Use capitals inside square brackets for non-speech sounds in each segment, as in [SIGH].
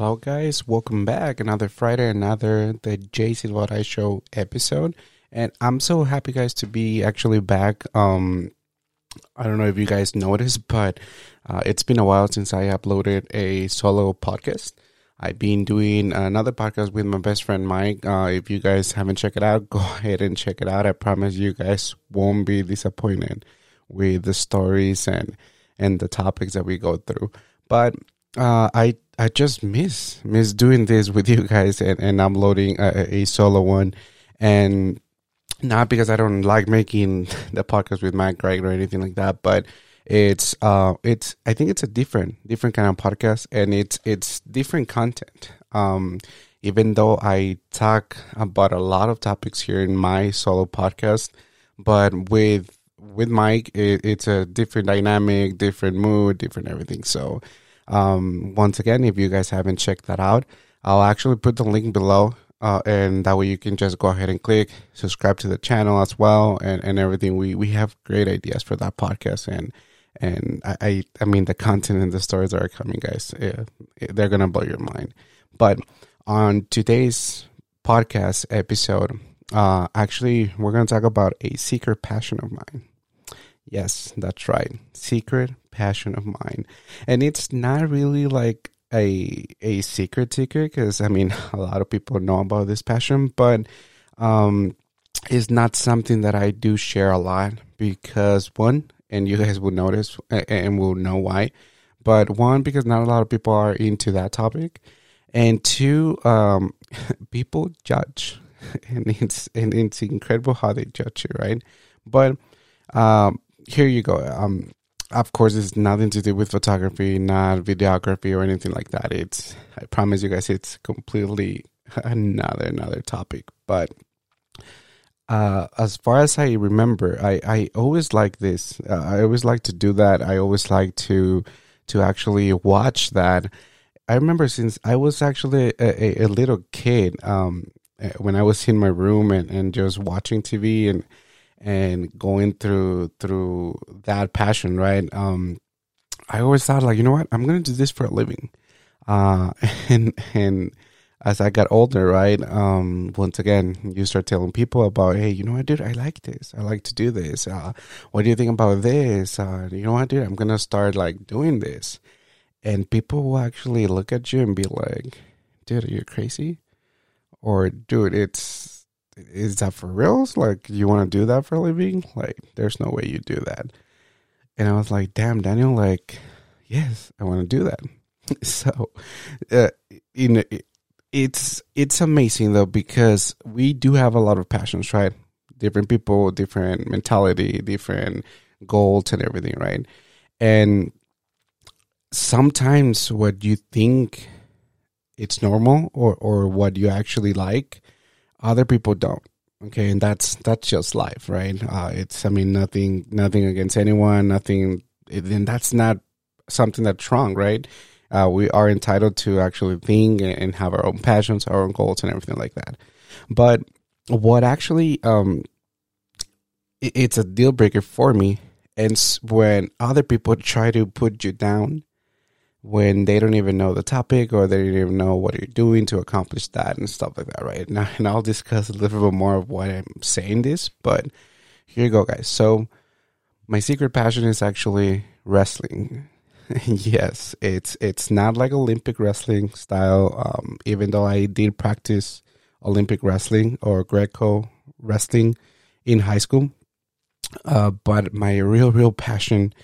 Hello, guys. Welcome back. Another Friday, another the J Silvadoray Show episode, and I'm so happy, guys, to be actually back. Um, I don't know if you guys noticed, but uh, it's been a while since I uploaded a solo podcast. I've been doing another podcast with my best friend Mike. Uh, if you guys haven't checked it out, [LAUGHS] go ahead and check it out. I promise you guys won't be disappointed with the stories and and the topics that we go through. But uh, I I just miss miss doing this with you guys and, and uploading a, a solo one, and not because I don't like making [LAUGHS] the podcast with Mike Greg or anything like that, but it's uh it's I think it's a different different kind of podcast and it's it's different content. Um, even though I talk about a lot of topics here in my solo podcast, but with with Mike, it, it's a different dynamic, different mood, different everything. So um, once again, if you guys haven't checked that out, I'll actually put the link below. Uh, and that way you can just go ahead and click subscribe to the channel as well and, and everything. We we have great ideas for that podcast and and I, I, mean the content and the stories are coming, guys. Yeah, they're gonna blow your mind. But on today's podcast episode, uh, actually we're gonna talk about a secret passion of mine. Yes, that's right. Secret passion of mine. And it's not really like a a secret secret because I mean [LAUGHS] a lot of people know about this passion, but um it's not something that I do share a lot because one, and you guys will notice and will know why. But one, because not a lot of people are into that topic, and two, um, [LAUGHS] people judge, [LAUGHS] and it's and it's incredible how they judge you, right? But um, here you go. Um, of course, it's nothing to do with photography, not videography or anything like that. It's, I promise you guys, it's completely [LAUGHS] another another topic. But uh, as far as I remember, I, I always like this. Uh, I always like to do that. I always like to to actually watch that. I remember since I was actually a, a, a little kid, um, eh, when I was in my room and, and just watching TV and and going through through that passion, right? Um, I always thought like, you know what, I'm gonna do this for a living. Uh, [LAUGHS] and and as I got older, right, um, once again, you start telling people about, hey, you know what, dude, I like this. I like to do this. Uh, what do you think about this? Uh, you know what, dude, I'm gonna start like doing this, and people will actually look at you and be like, dude, are you crazy? Or dude, it's is that for reals? Like, you want to do that for a living? Like, there's no way you do that. And I was like, damn, Daniel, like, yes, I want to do that. [LAUGHS] so, uh, you know, it's it's amazing though because we do have a lot of passions, right? Different people, different mentality, different goals, and everything, right? And sometimes what you think it's normal or or what you actually like other people don't okay? And that's that's just life right? Uh, it's i mean nothing nothing against anyone nothing and that's not something that's wrong right? Uh, we are entitled to actually think and have our own passions our own goals and everything like that. But what actually um it, it's a deal breaker for me and when other people try to put you down when they don't even know the topic or they don't even know what you're doing to accomplish that and stuff like that, right? Now, and I'll discuss a little bit more of why I'm saying this, but here you go, guys. So, my secret passion is actually wrestling. [LAUGHS] yes, it's it's not like Olympic wrestling style. Um, even though I did practice Olympic wrestling or Greco wrestling in high school, uh, but my real real passion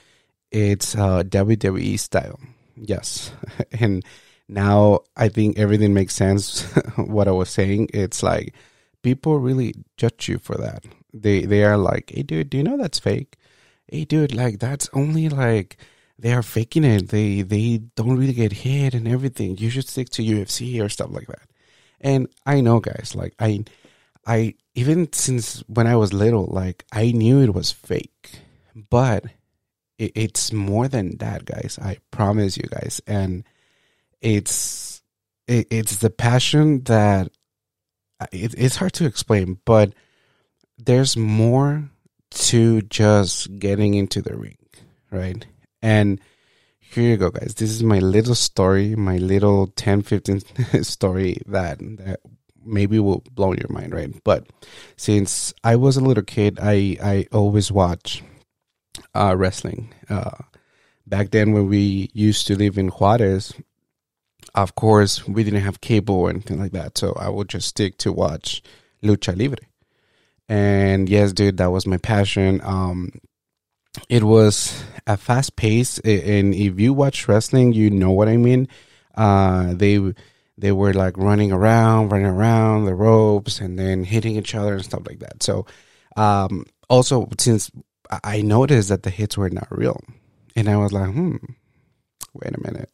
it's uh, WWE style Yes. [LAUGHS] And now I think everything makes sense [LAUGHS] what I was saying. It's like people really judge you for that. They they are like, "Hey dude, do you know that's fake?" "Hey dude, like that's only like they are faking it. They they don't really get hit and everything. You should stick to UFC or stuff like that." And I know guys, like I I even since when I was little, like I knew it was fake. But it, it's more than that, guys. I promise you guys. And it's it, it's the passion that it, it's hard to explain, but there's more to just getting into the ring, right? And here you go, guys. This is my little story, my little 10, 15 [LAUGHS] story that, that maybe will blow your mind, right? But since I was a little kid, I, I always watch uh, wrestling. Uh, back then, when we used to live in Juarez, of course, we didn't have cable or anything like that. So I would just stick to watch Lucha Libre. And yes, dude, that was my passion. Um, it was a fast pace, and if you watch wrestling, you know what I mean. Uh, they they were like running around, running around the ropes, and then hitting each other and stuff like that. So, um, also since I noticed that the hits were not real, and I was like, hmm, wait a minute,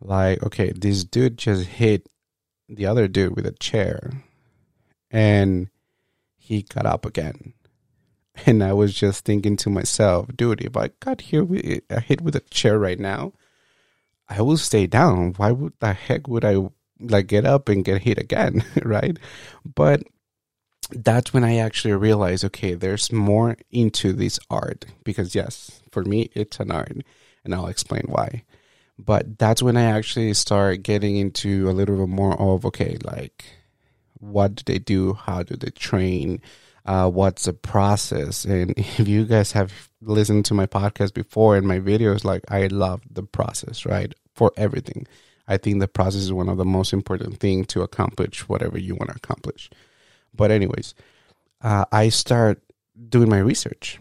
like okay, this dude just hit the other dude with a chair, and he got up again. And I was just thinking to myself, dude, if I got here with a hit with a chair right now, I will stay down. Why would the heck would I like get up and get hit again, [LAUGHS] right? But that's when I actually realized, okay, there's more into this art because yes, for me it's an art, and I'll explain why. But that's when I actually start getting into a little bit more of okay, like what do they do? How do they train? Uh, what's the process? And [LAUGHS] if you guys have listened to my podcast before and my videos, like I love the process, right? For everything. I think the process is one of the most important thing to accomplish whatever you want to accomplish. But anyways, uh, I start doing my research.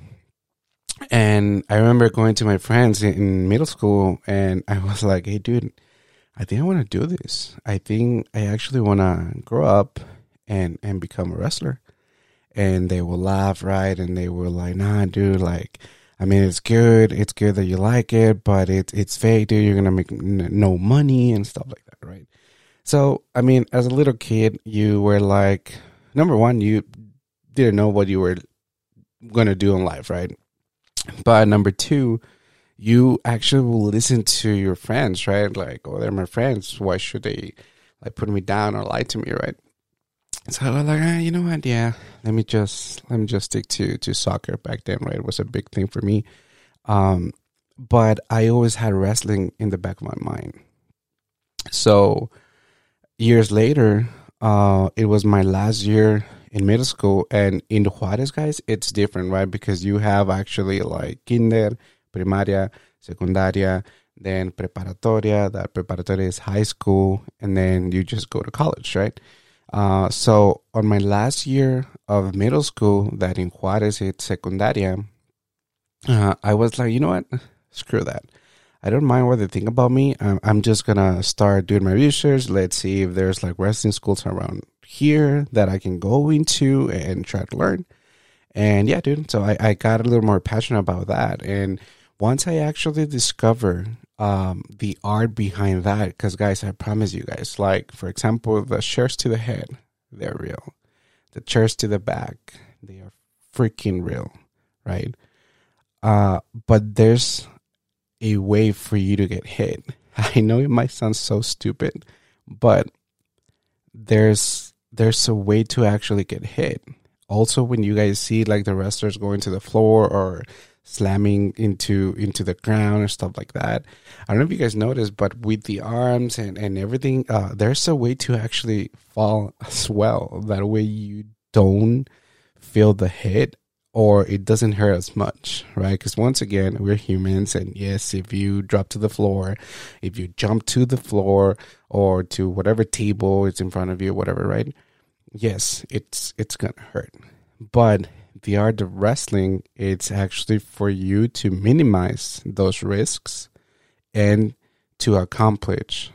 And I remember going to my friends in middle school and I was [LAUGHS] like, hey, dude, I think I want to do this. I think I actually want to grow up and, and become a wrestler. And they will laugh, right? And they were like, nah, dude, like, I mean, it's good. It's good that you like it, but it's it's fake, dude. You're gonna make no money and stuff like that, right? So, I mean, as a little kid, you were like, number one, you didn't know what you were gonna do in life, right? But number two, you actually will listen to your friends, right? Like, oh, they're my friends. Why should they like put me down or lie to me, right? So I was like, ah, you know what? Yeah, let me just let me just stick to to soccer back then, right? It was a big thing for me. Um, but I always had wrestling in the back of my mind. So years later, uh, it was my last year in middle school, and in the Juarez, guys, it's different, right? Because you have actually like kinder, primaria, secundaria, then preparatoria. That preparatoria is high school, and then you just go to college, right? Uh, so on my last year of middle school, that in Juarez it's secundaria, uh, I was like, you know what? Screw that. I don't mind what they think about me. I'm, I'm just gonna start doing my research. Let's see if there's like wrestling schools around here that I can go into and try to learn. And yeah, dude. So I, I got a little more passionate about that. And once I actually discover um, the art behind that, because guys, I promise you guys, like for example, the shirts to the head, they're real. The chairs to the back, they are freaking real, right? Uh, but there's a way for you to get hit. [LAUGHS] I know it might sound so stupid, but there's there's a way to actually get hit. Also, when you guys see like the wrestlers going to the floor or slamming into into the ground or stuff like that. I don't know if you guys noticed, but with the arms and and everything, uh, there's a way to actually fall [LAUGHS] as well. That way you don't feel the hit or it doesn't hurt as much, right? Because once again, we're humans, and yes, if you drop to the floor, if you jump to the floor or to whatever table is in front of you, whatever, right? Yes, it's it's gonna hurt, but the art of wrestling, it's actually for you to minimize those risks and to accomplish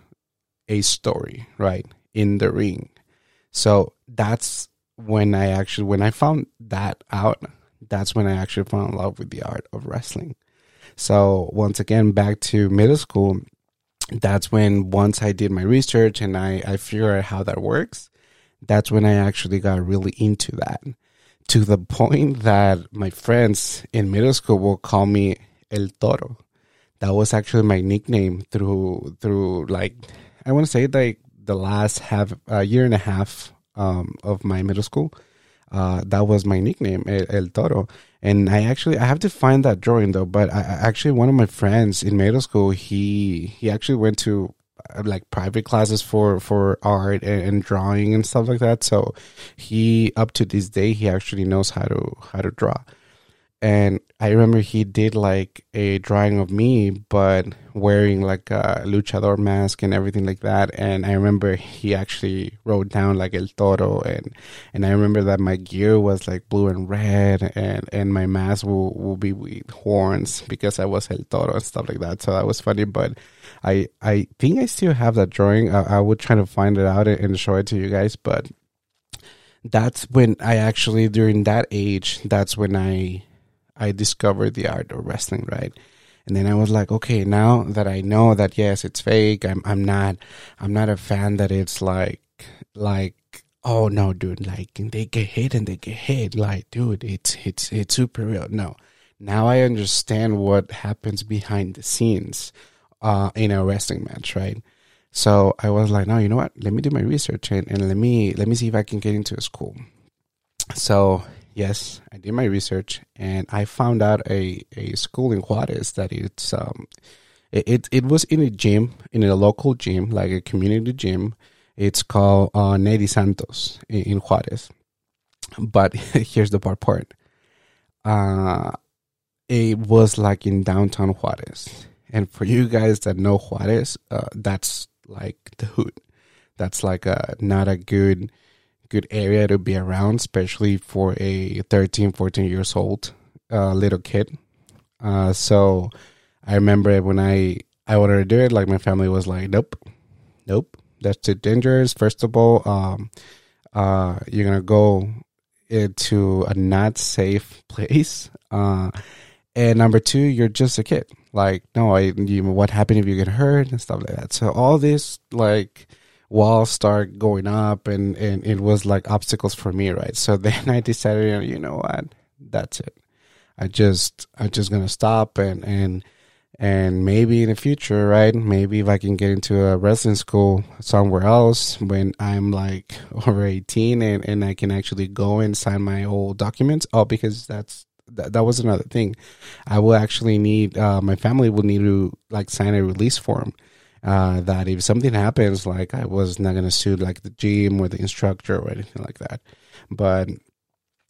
a story, right? In the ring. So that's when I actually, when I found that out, that's when I actually fell in love with the art of wrestling. So once again, back to middle school, that's when once I did my research and I, I figured out how that works, that's when I actually got really into that to the point that my friends in middle school will call me El Toro. That was actually my nickname through through like I want to say like the last half a uh, year and a half um, of my middle school. Uh, that was my nickname, El, El, Toro. And I actually I have to find that drawing though. But I, actually one of my friends in middle school he he actually went to uh, like private classes for for art and, and, drawing and stuff like that. So he up to this day he actually knows how to how to draw and I remember he did like a drawing of me, but wearing like a luchador mask and everything like that. And I remember he actually wrote down like El Toro, and and I remember that my gear was like blue and red, and and my mask will will be with horns because I was El Toro and stuff like that. So that was funny, but I I think I still have that drawing. I, I would try to find it out and show it to you guys, but that's when I actually during that age, that's when I I discovered the art of wrestling, right? And then I was like, okay, now that I know that yes, it's fake, I'm I'm not I'm not a fan that it's like like oh no, dude, like they get hit and they get hit, like dude, it's it's it's super real. No, now I understand what happens behind the scenes uh, in a wrestling match, right? So I was like, no, you know what? Let me do my research and, and let me let me see if I can get into a school. So yes, I did my research and I found out a, a school in Juarez that it's um it, it, it was in a gym in a local gym like a community gym. It's called uh, Neri Santos in, in Juarez. But [LAUGHS] here's the part part. Uh it was like in downtown Juarez. And for you guys that know Juarez, uh, that's like the hood. That's like a not a good good area to be around, especially for a 13, 14 years old uh, little kid. Uh, so I remember when I I wanted to do it, like my family was like, "Nope, nope, that's too dangerous." First of all, um, uh, you're gonna go into a not safe [LAUGHS] place, uh, and number two, you're just a kid. Like, no, I, you, what happened if you get hurt and stuff like that. So all this like walls start going up and, and it was like obstacles for me, right? So [LAUGHS] then I decided, you know what, that's it. I just I'm just gonna stop and and and maybe in the future, right? Maybe if I can get into a wrestling school somewhere else when I'm like [LAUGHS] over 18 and, and I can actually go and sign my old documents. Oh, because that's that, that was another thing. I will actually need uh, my family will need to like sign a release form uh, that if something happens, like I was not gonna sue like the gym or the instructor or anything like that. But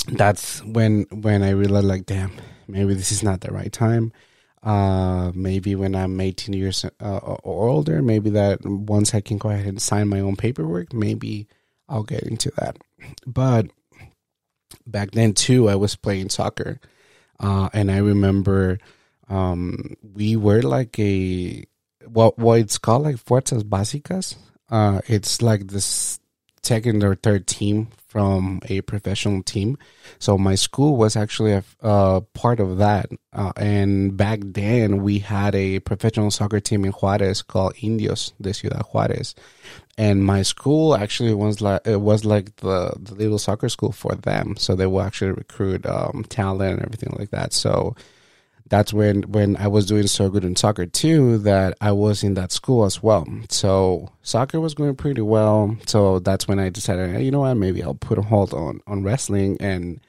that's when when I realized like, damn, maybe this is not the right time. Uh, maybe when I'm 18 years uh, or older, maybe that once I can go ahead and sign my own paperwork, maybe I'll get into that. But back then too, I was playing soccer, uh, and I remember um, we were like a what what it's called like fuerzas básicas. Uh, it's like this second or third team from a professional team. So my school was actually a, part of that. Uh, and back then we had a professional soccer team in Juarez called Indios de Ciudad Juarez. And my school actually was like it was like the, the little soccer school for them. So they will actually recruit um, talent and everything like that. So that's when when I was doing so good in soccer too that I was in that school as well. So soccer was going pretty well. So that's when I decided, hey, you know what, maybe I'll put a hold on on wrestling and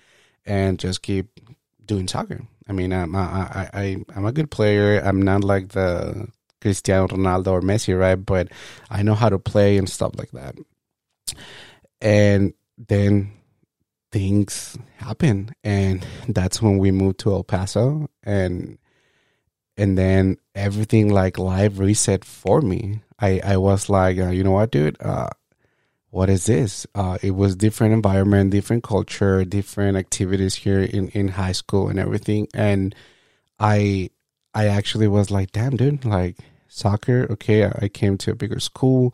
and just keep doing soccer. I mean, I'm I, I I'm a good player. I'm not like the Cristiano Ronaldo or Messi, right? But I know how to play and stuff like that. And then things happen and that's when we moved to El Paso and and then everything like live reset for me. I I was like, uh, you know what, dude? Uh, what is this? Uh, it was different environment, different culture, different activities here in in high school and everything. And I I actually was like, damn, dude, like soccer. Okay, I came to a bigger school.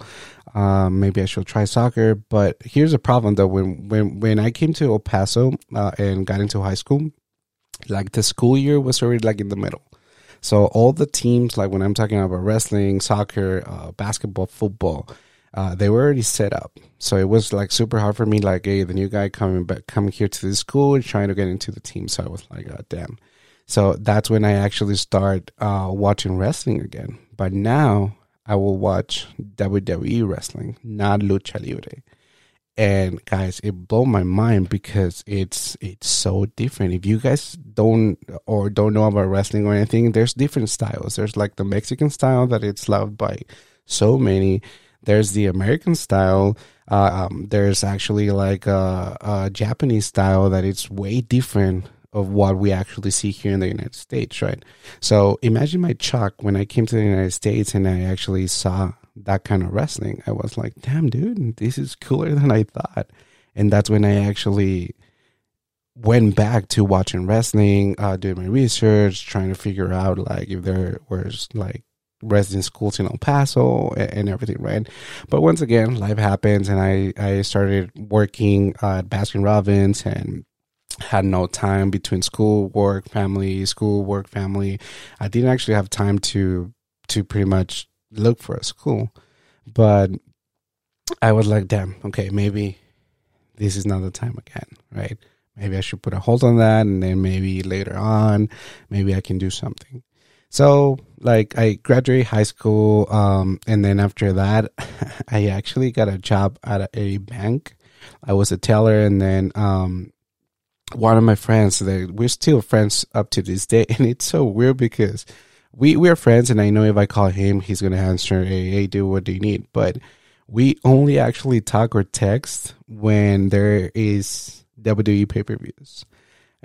Um, maybe I should try soccer. But here's a problem though. When when when I came to El Paso uh, and got into high school, like the school year was already like in the middle. So all the teams, like when I'm talking about wrestling, soccer, uh, basketball, football, uh, they were already set up. So it was like super hard for me. Like, hey, the new guy coming back, coming here to the school and trying to get into the team. So I was like, oh, damn. So that's when I actually start uh, watching wrestling again. But now I will watch WWE wrestling, not lucha libre. and guys it blew my mind because it's it's so different. If you guys don't or don't know about wrestling or anything there's different styles. There's like the mexican style that it's loved by so many. There's the american style. Uh, um, there's actually like a, a japanese style that it's way different of what we actually see here in the United States, right? So imagine my shock when I came to the United States and I actually saw that kind of wrestling. I was like, damn, dude, this is cooler than I thought. And that's when I actually went back to watching wrestling, uh, doing my research, trying to figure out like if there was like resident schools in El Paso and, and, everything, right? But once again, life happens, and I I started working at Baskin Robbins and had no time between school, work, family, school, work, family. I didn't actually have time to to pretty much look for a school. But I was like, damn, okay, maybe this is not the time again, right? Maybe I should put a hold on that and then maybe later on, maybe I can do something. So, like, I graduated high school, um, and then after that, [LAUGHS] I actually got a job at a bank. I was a teller, and then um, one of my friends, that we're still friends up to this day, [LAUGHS] and it's so weird because we we're friends, and I know if I call him, he's gonna answer, "Hey, hey, dude, what do you need?" But we only actually talk or text when there is WWE pay per views.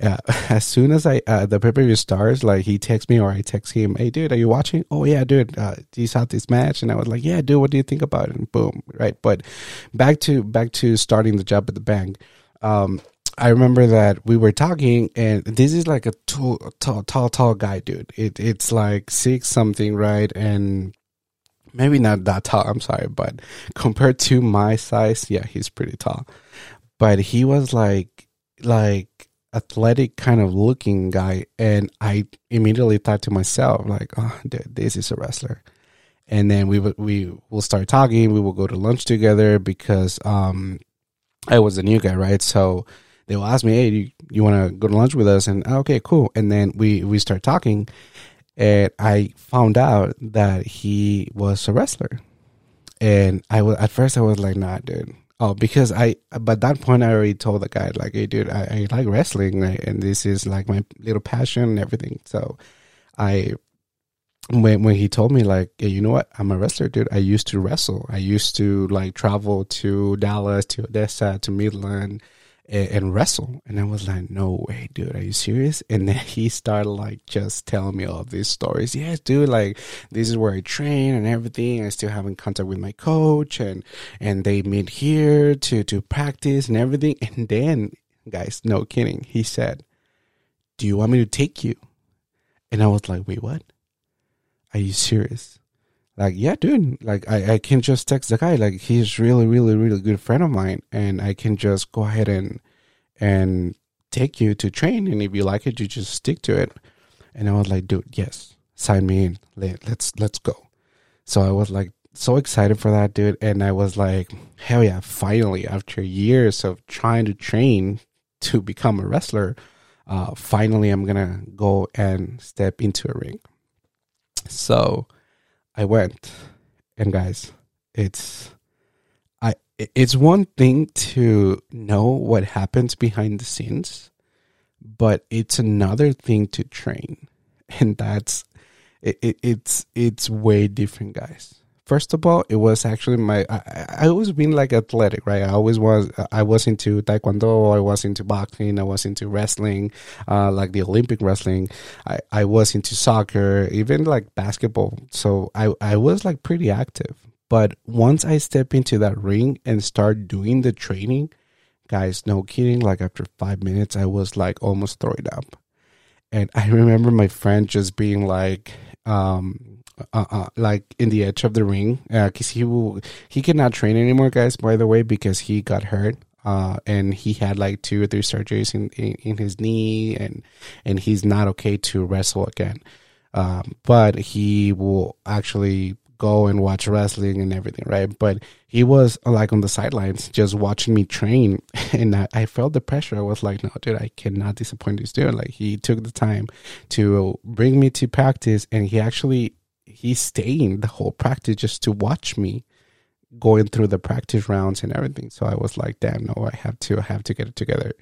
Yeah, [LAUGHS] as soon as I uh, the pay per view starts, like he texts me or I text him, "Hey, dude, are you watching?" "Oh yeah, dude, uh, you saw this match?" And I was like, "Yeah, dude, what do you think about it?" And boom, right. But back to back to starting the job at the bank. Um, I remember that we were talking, and this is like a tall, tall, tall, tall guy, dude. It it's like six something, right? And maybe not that tall. I'm sorry, but compared to my size, yeah, he's pretty tall. But he was like, like athletic kind of looking guy, and I immediately thought to myself, like, oh, dude, this is a wrestler. And then we would we will start talking. We will go to lunch together because um, I was a new guy, right? So they will ask me, "Hey, you, you want to go to lunch with us?" And ah, okay, cool. And then we we start talking, and I found out that he was a wrestler. And I was at first I was like, "Nah, dude." Oh, because I, but that point I already told the guy like, "Hey, dude, I, I like wrestling, and this is like my little passion and everything." So, I when when he told me like, hey, you know what, I'm a wrestler, dude. I used to wrestle. I used to like travel to Dallas, to Odessa, to Midland, and, and, wrestle. And I was like, no way, dude, are you serious? And then he started like just telling me all these stories. Yes, dude, like this is where I train and everything. I still have in contact with my coach and, and they meet here to, to practice and everything. And then guys, no kidding. He said, do you want me to take you? And I was like, wait, what? Are you serious? Like yeah dude. Like I, I can just text the guy. Like he's really really really good friend of mine and i can just go ahead and and take you to train. And if you like it you just stick to it. And i was like dude yes sign me in. Let, let's let's go. So i was like so excited for that dude. And i was like hell yeah finally after years of trying to train to become a wrestler uh finally i'm gonna go and step into a ring. So I went, and guys, it's I it's one thing to know what happens behind the scenes, but it's another thing to train, [LAUGHS] and that's it, it it's it's way different, guys first of all, it was actually my. I, I always been like athletic, right? I always was. I was into taekwondo. I was into boxing. I was into wrestling, uh, like the Olympic wrestling. I, I was into soccer, even like basketball. So I I was like pretty active. But once I step into that ring and start doing the training, guys, no kidding. Like after five minutes, I was like almost throwing up. And I [LAUGHS] remember my friend just being like, um, uh, uh, like in the edge of the ring because uh, he will he cannot train anymore guys by the way because he got hurt uh, and he had like two or three surgeries in, in, in his knee and and he's not okay to wrestle again. Um, but he will actually go and watch wrestling and everything right? But he was like on the sidelines just watching me train [LAUGHS] and I, I felt the pressure. I was like no dude i cannot disappoint this dude. Like he took the time to bring me to practice and he actually he's staying the whole practice just to watch me going through the practice rounds and everything. So I was like, damn, no, I have to, I have to get it together.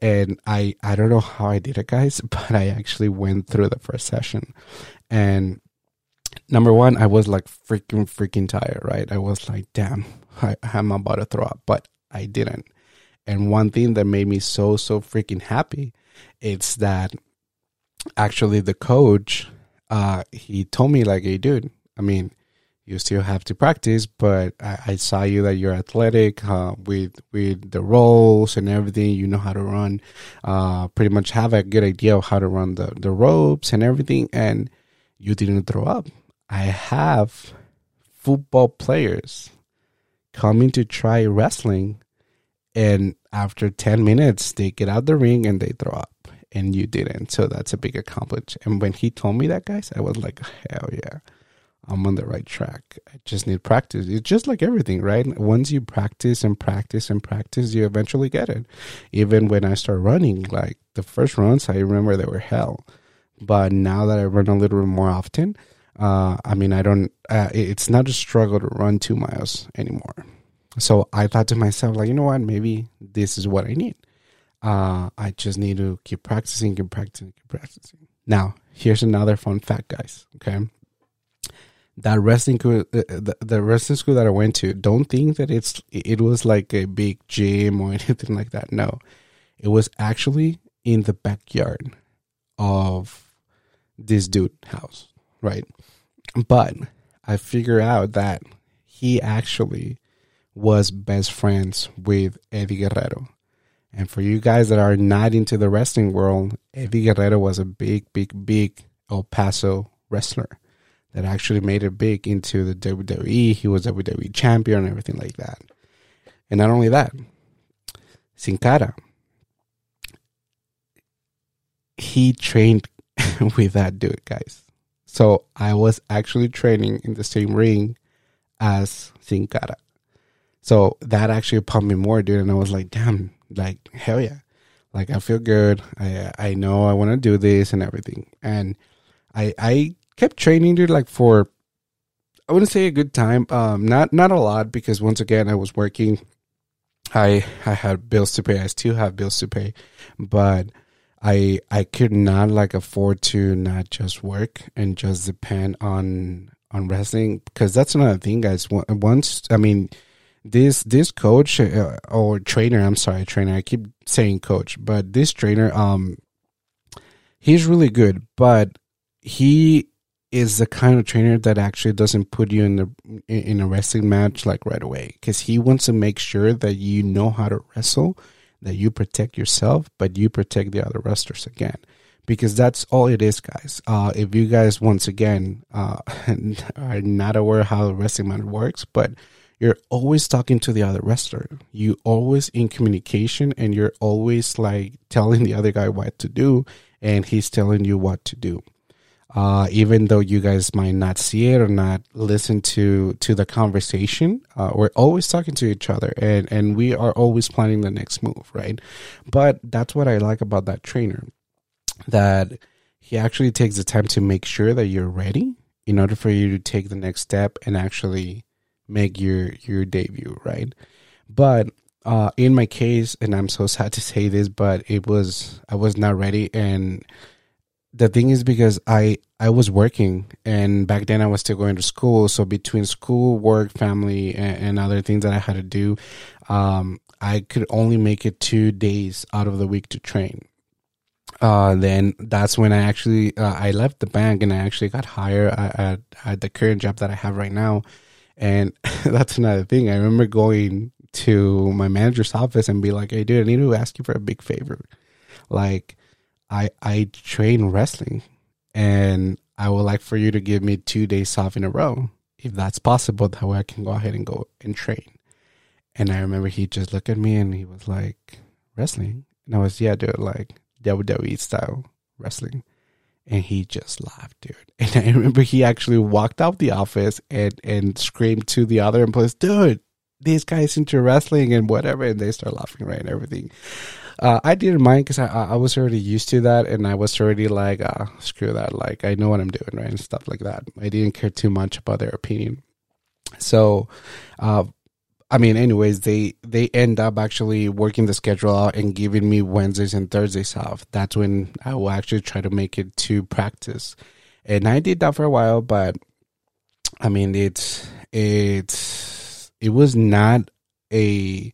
And I, I don't know how I did it, guys, [LAUGHS] but I actually went through the first session. And number one, I was like freaking, freaking tired, right? I was like, damn, I, I'm about to throw up, but I didn't. And one thing that made me so, so freaking happy, it's that actually the coach, uh, he told me like, hey, dude, I mean, you still have to practice, but I, I saw you that you're athletic uh, with with the rolls and everything. You know how to run, uh, pretty much have a good idea of how to run the the ropes and everything, and you didn't throw up. I have football players coming to try wrestling, and after ten minutes, they get out the ring and they throw up. And you didn't, so that's a big accomplishment. And when he told me that, guys, I was like, hell yeah I'm on the right track. I just need practice. It's just like everything, right? Once you practice and practice and practice, you eventually get it. Even when I start running, like the first runs, I remember they were hell. But now that I run a little bit more often, uh, I mean, I don't, uh, it's not a struggle to run two miles anymore. So I thought to myself, like, you know what? Maybe this is what I need. Uh, I just need to keep practicing, keep practicing, keep practicing. Now, here's another fun fact, guys. Okay that wrestling school, uh, the, the wrestling school that I went to, don't think that it's it was like a big gym or [LAUGHS] anything like that. No, it was actually in the backyard of this dude house, right? But I figure out that he actually was best friends with Eddie Guerrero. And for you guys that are not into the wrestling world, Eddie Guerrero was a big, big, big El Paso wrestler that actually made it big into the WWE. He was WWE champion and everything like that. And not only that, Sin Cara, he trained [LAUGHS] with that dude, guys. So I was actually training in the same ring as Sin Cara. So that actually pumped me more, dude. And I was like, damn, like, hell yeah. Like, I feel good. I I know I want to do this and everything. And I I kept training dude like for I wouldn't say a good time. Um, not not a lot because once again I was working. I I had bills to pay. I still have bills to pay, but I I could not like afford to not just work and just depend on on wrestling because that's another thing, guys. Once I mean this this coach uh, or trainer, I'm sorry, trainer. I keep saying coach, but this trainer, um, he's really good, but he is the kind of trainer that actually doesn't put you in the in a wrestling match like right away because he wants to make sure that you know how to wrestle that you protect yourself but you protect the other wrestlers again because that's all it is guys uh, if you guys once again uh, [LAUGHS] are not aware how the wrestling match works but you're always talking to the other wrestler you always in communication and you're always like telling the other guy what to do and he's telling you what to do uh, even though you guys might not see it or not listen to to the conversation, uh, we're always talking to each other, and and we are always planning the next move, right? But that's what I like about that trainer, that he actually takes the time to make sure that you're ready in order for you to take the next step and actually make your your debut, right? But uh, in my case, and I'm so sad to say this, but it was I was not ready and the thing is because I I was working and back then I was still going to school. So between school, work, family, and, and other things that I had to do, um, I could only make it two days out of the week to train. Uh, then that's when I actually uh, I left the bank and I actually got hired at, at, at the current job that I have right now. And [LAUGHS] that's another thing. I remember going to my manager's office and be like, "Hey, dude, I need to ask you for a big favor." Like, I I train wrestling, and I would like for you to give me two days off in a row, if that's possible. That way I can go ahead and go and train. And I remember he just looked at me and he was like, "Wrestling," and I was, "Yeah, dude, like WWE style wrestling." And he just laughed, dude. [LAUGHS] And I remember he actually walked out the office and and screamed to the other employees, "Dude, these guy's into wrestling and whatever," and they start laughing, right, and everything. Uh, I didn't mind because I, I was already used to that, and I was already like, uh, screw that. Like I know what I'm doing, right, and stuff like that. I didn't care too much about their opinion. So, uh, I mean, anyways, they they end up actually working the schedule out and giving me Wednesdays and Thursdays off. That's when I will actually try to make it to practice, and I did that for a while. But I mean, it's it's it was not a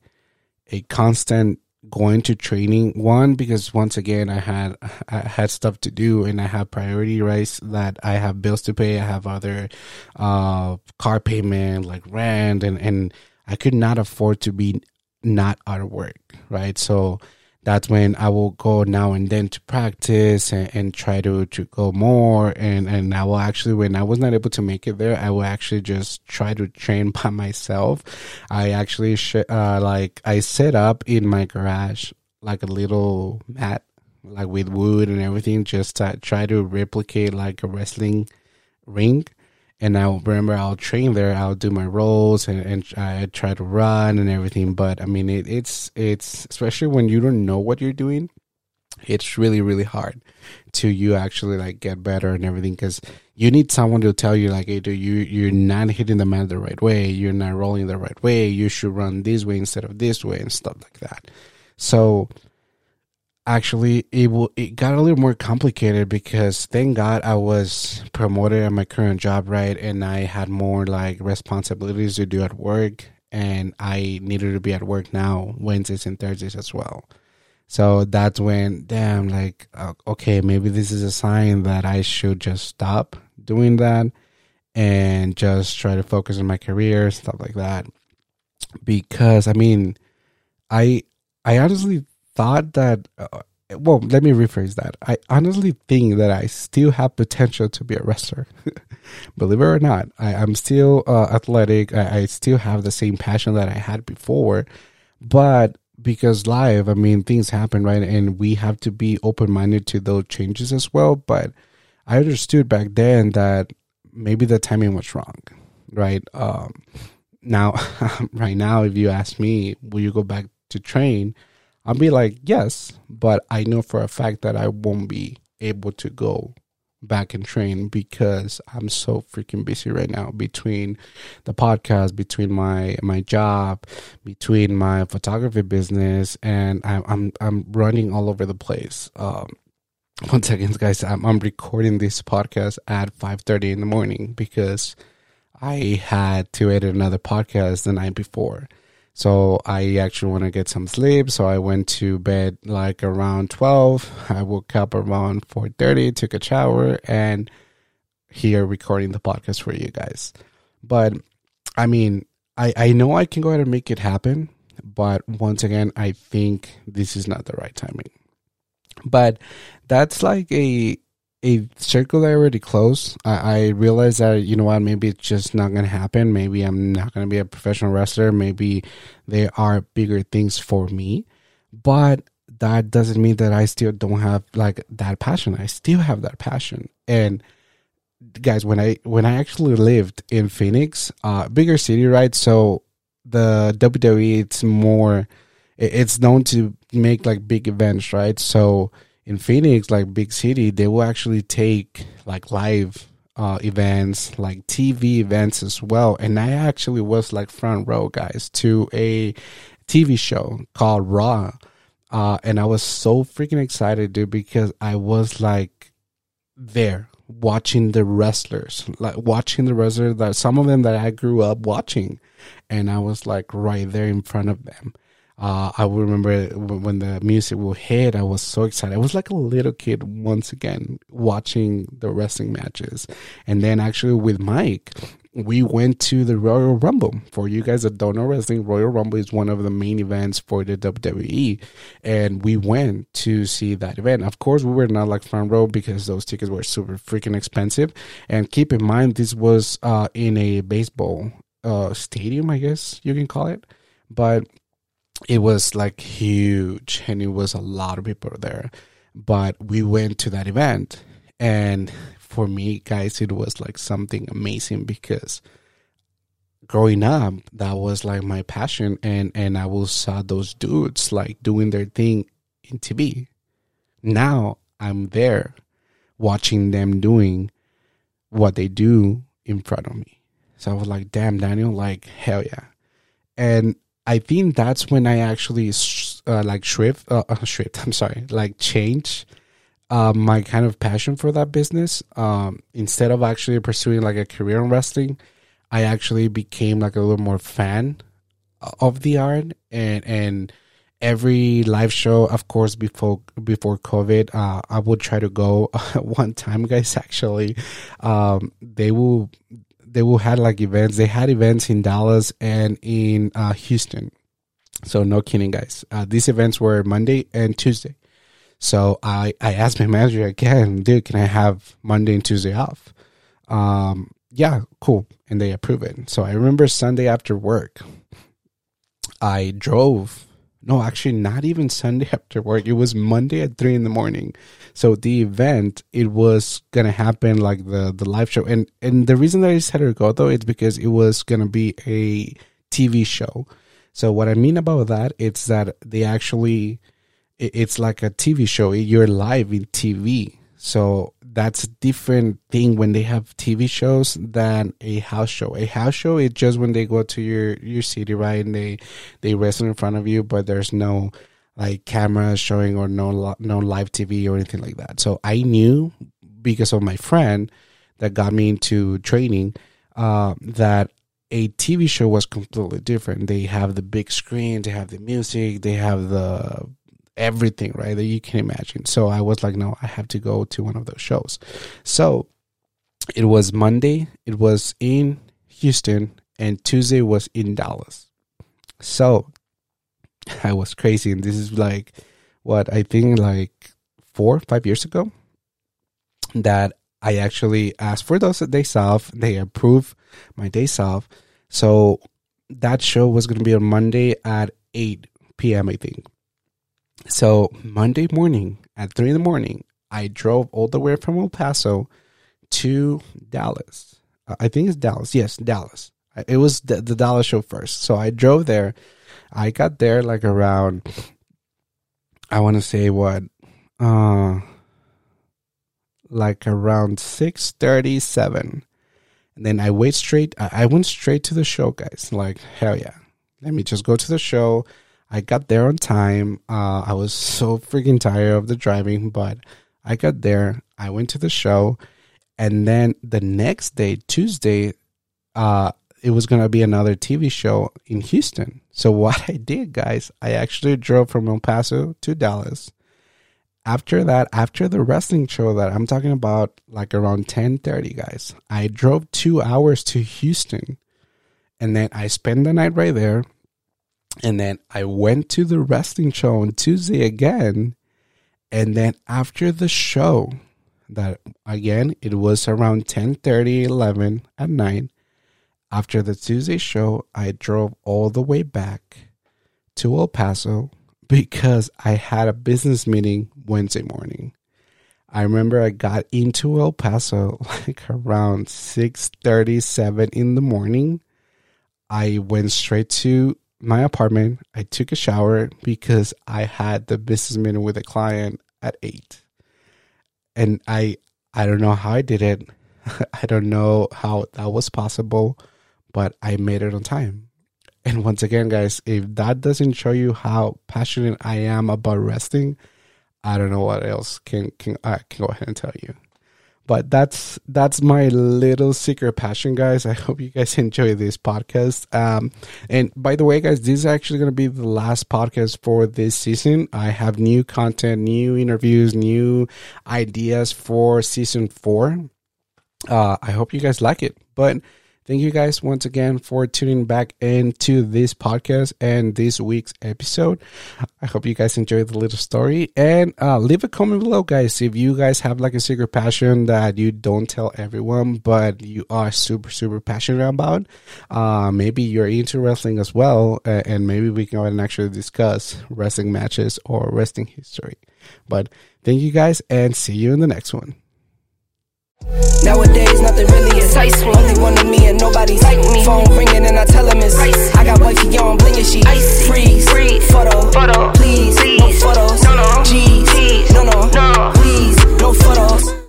a constant going to training one because once again i had i had stuff to do and i have priority rights that i have bills to pay i have other uh car payment like rent and and i could not afford to be not out of work right so that's when I will go now and then to practice and, and, try to, to go more. And, and I will actually, when I was not able to make it there, I will actually just try to train [LAUGHS] by myself. I actually, sh- uh, like, I set up in my garage like a little mat, like with wood and everything, just to try to replicate like a wrestling ring and I'll remember I'll train there. I'll do my rolls and, and I try to run and everything. But I mean, it, it's it's especially when you don't know what you're doing. It's really really hard to you actually like get better and everything because you need someone to tell you like, hey, dude, you you're not hitting the mat the right way. You're not rolling the right way. You should run this way instead of this way and stuff like that. So actually it will it got a little more complicated because thank god i was promoted at my current job right? And i had more like responsibilities to do at work and i needed to be at work now wednesdays and thursdays as well. So that's when damn like uh, okay maybe this is a sign that i should just stop doing that and just try to focus on my career stuff like that. Because i mean i i honestly thought that uh, well let me rephrase that. I honestly think that i still have potential to be a wrestler. [LAUGHS] Believe it or not I, am still uh, athletic. I, I, still have the same passion that i had before. But because live i mean things happen right? And we have to be open-minded to those changes as well. But i understood back then that maybe the timing was wrong right? Um, now [LAUGHS] right now if you ask me will you go back to train I'll be like, yes, but I know for a fact that I won't be able to go back and train because I'm so freaking busy right now between the podcast, between my my job, between my photography business, and I'm I'm, I'm running all over the place. Um, [LAUGHS] one second, guys. I'm I'm recording this podcast at five thirty in the morning because I had to edit another podcast the night before. So I actually want to get some sleep. So I went to bed like around 12. I woke up around 4:30, took a shower and here recording the podcast for you guys. But I mean, I I know I can go ahead and make it happen, but once again, I think this is not the right timing. But that's like a a circle I already closed. I, I realized that you know what, maybe it's just not gonna happen. Maybe I'm not gonna be a professional wrestler. Maybe there are bigger things for me, but that doesn't mean that I still don't have like that passion. I still have that passion. And guys, when I when I actually lived in Phoenix, uh, bigger city, right? So the WWE, it's more, it's known to make like big events, right? So in Phoenix, like big city, they will actually take like live uh, events, like TV events as well. And I actually was like front row, guys, to a TV show called Raw. Uh, and I was so freaking excited, dude, because I was like there watching the wrestlers, like watching the wrestlers that some of them that I grew up watching. And I was like right there in front of them. Uh, I will remember when the music will hit. I was so excited. I was like a little kid once again watching the wrestling matches, and then actually with Mike, we went to the Royal Rumble. For you guys that don't know wrestling, Royal Rumble is one of the main events for the WWE, and we went to see that event. Of course, we were not like front row because those tickets were super freaking expensive. And keep in mind, this was uh, in a baseball uh, stadium, I guess you can call it, but it was like huge and it was a lot of people there. But we went to that event and for me, guys, it was like something amazing because growing up, that was like my passion and, and I will saw those dudes like doing their thing in TV. Now I'm there watching them doing what they do in front of me. So I was like, damn, Daniel, like, hell yeah. And I think that's when I actually uh, like shrift, uh, [LAUGHS] uh shrift, I'm sorry, like change uh, my kind of passion for that business. Um, instead of actually pursuing like a career in wrestling, I actually became like a little more fan of the art and and every live show of course before before covid uh, i would try to go [LAUGHS] one time guys actually um, they will they will had like events. They had events in dallas and in uh, houston. So no kidding guys. Uh, these events were monday and tuesday. So i i asked my manager again dude can i have monday and tuesday off? Um, yeah cool. And they approve it. So i remember sunday after work I drove. No, actually, not even Sunday after work. It was Monday at three in the morning. So the event, it was gonna happen like the the live show, and and the reason that I said to go though is because it was gonna be a TV show. So what I mean about that, it's that they actually, it's like a TV show. You're live in TV. So that's a different thing when they have TV shows than a house show. A house show is just when they go to your your city, right, and they they wrestle in front of you, but there's no like cameras showing or no no live TV or anything like that. So I knew because of my friend that got me into training uh, that a TV show was completely different. They have the big screen, they have the music, they have the everything, right, that you can imagine. So I was like, no, I have to go to one of those shows. So it was Monday, it was in Houston, and Tuesday was in Dallas. So [LAUGHS] I was crazy. And this is like what I think like four, five years ago that I actually asked for those days off. They approved my days off. So that show was going to be on Monday at 8 p.m., I think. So Monday morning at three in the morning, I drove all the way from El Paso to Dallas. I think it's Dallas. Yes, Dallas. It was the, the Dallas show first. So I drove there. I got there like around, I want to say what, uh, like around 637 and then i went straight i went straight to the show guys like hell yeah let me just go to the show I got there on time. Uh, I was so freaking tired of the driving, but I got there. I went to the show, and then the next day, Tuesday, uh, it was gonna be another TV show in Houston. So [LAUGHS] what I did, guys, I actually drove from El Paso to Dallas. After that, after the wrestling show that I'm talking about, like around 10:30, guys, I drove two hours to Houston, and then I spent the night right there. And then I went to the wrestling show on Tuesday again. And then after the show, that again, it was around 10 30, 11 at night. After the Tuesday show, I drove all the way back to El Paso because I had a business meeting Wednesday morning. I remember I got into El Paso [LAUGHS] like around 6:37 in the morning. I went straight to my apartment. I took a shower because I had the business meeting with a client at eight, and I I don't know how I did it. [LAUGHS] I don't know how that was possible, but I made it on time. And once again, guys, if that doesn't show you how passionate I am about wrestling, I don't know what else can can I can go ahead and tell you. But that's that's my little secret passion, guys. I hope you guys [LAUGHS] enjoy this podcast. Um, and by the way, guys, this is actually going to be the last podcast for this season. I have new content, new interviews, new ideas for season four. Uh, I hope you guys like it. But Thank you guys once again for tuning back into this podcast and this week's episode. I hope you guys enjoyed the little story and uh, leave a comment below, guys. If you guys have like a secret passion that you don't tell everyone, but you are super, super passionate about, uh, maybe you're into wrestling as well, and maybe we can go and actually discuss wrestling matches or wrestling history. But thank you guys and see you in the next one. Nowadays, nothing really excites me. Only one of me and nobody's like me. Phone ringing and I tell him it's ice. I got wifey on, blinging she ice. Freeze, freeze, photo, photo, please, please, no photos, no, no, G's, G's, no, no, no, please, no photos.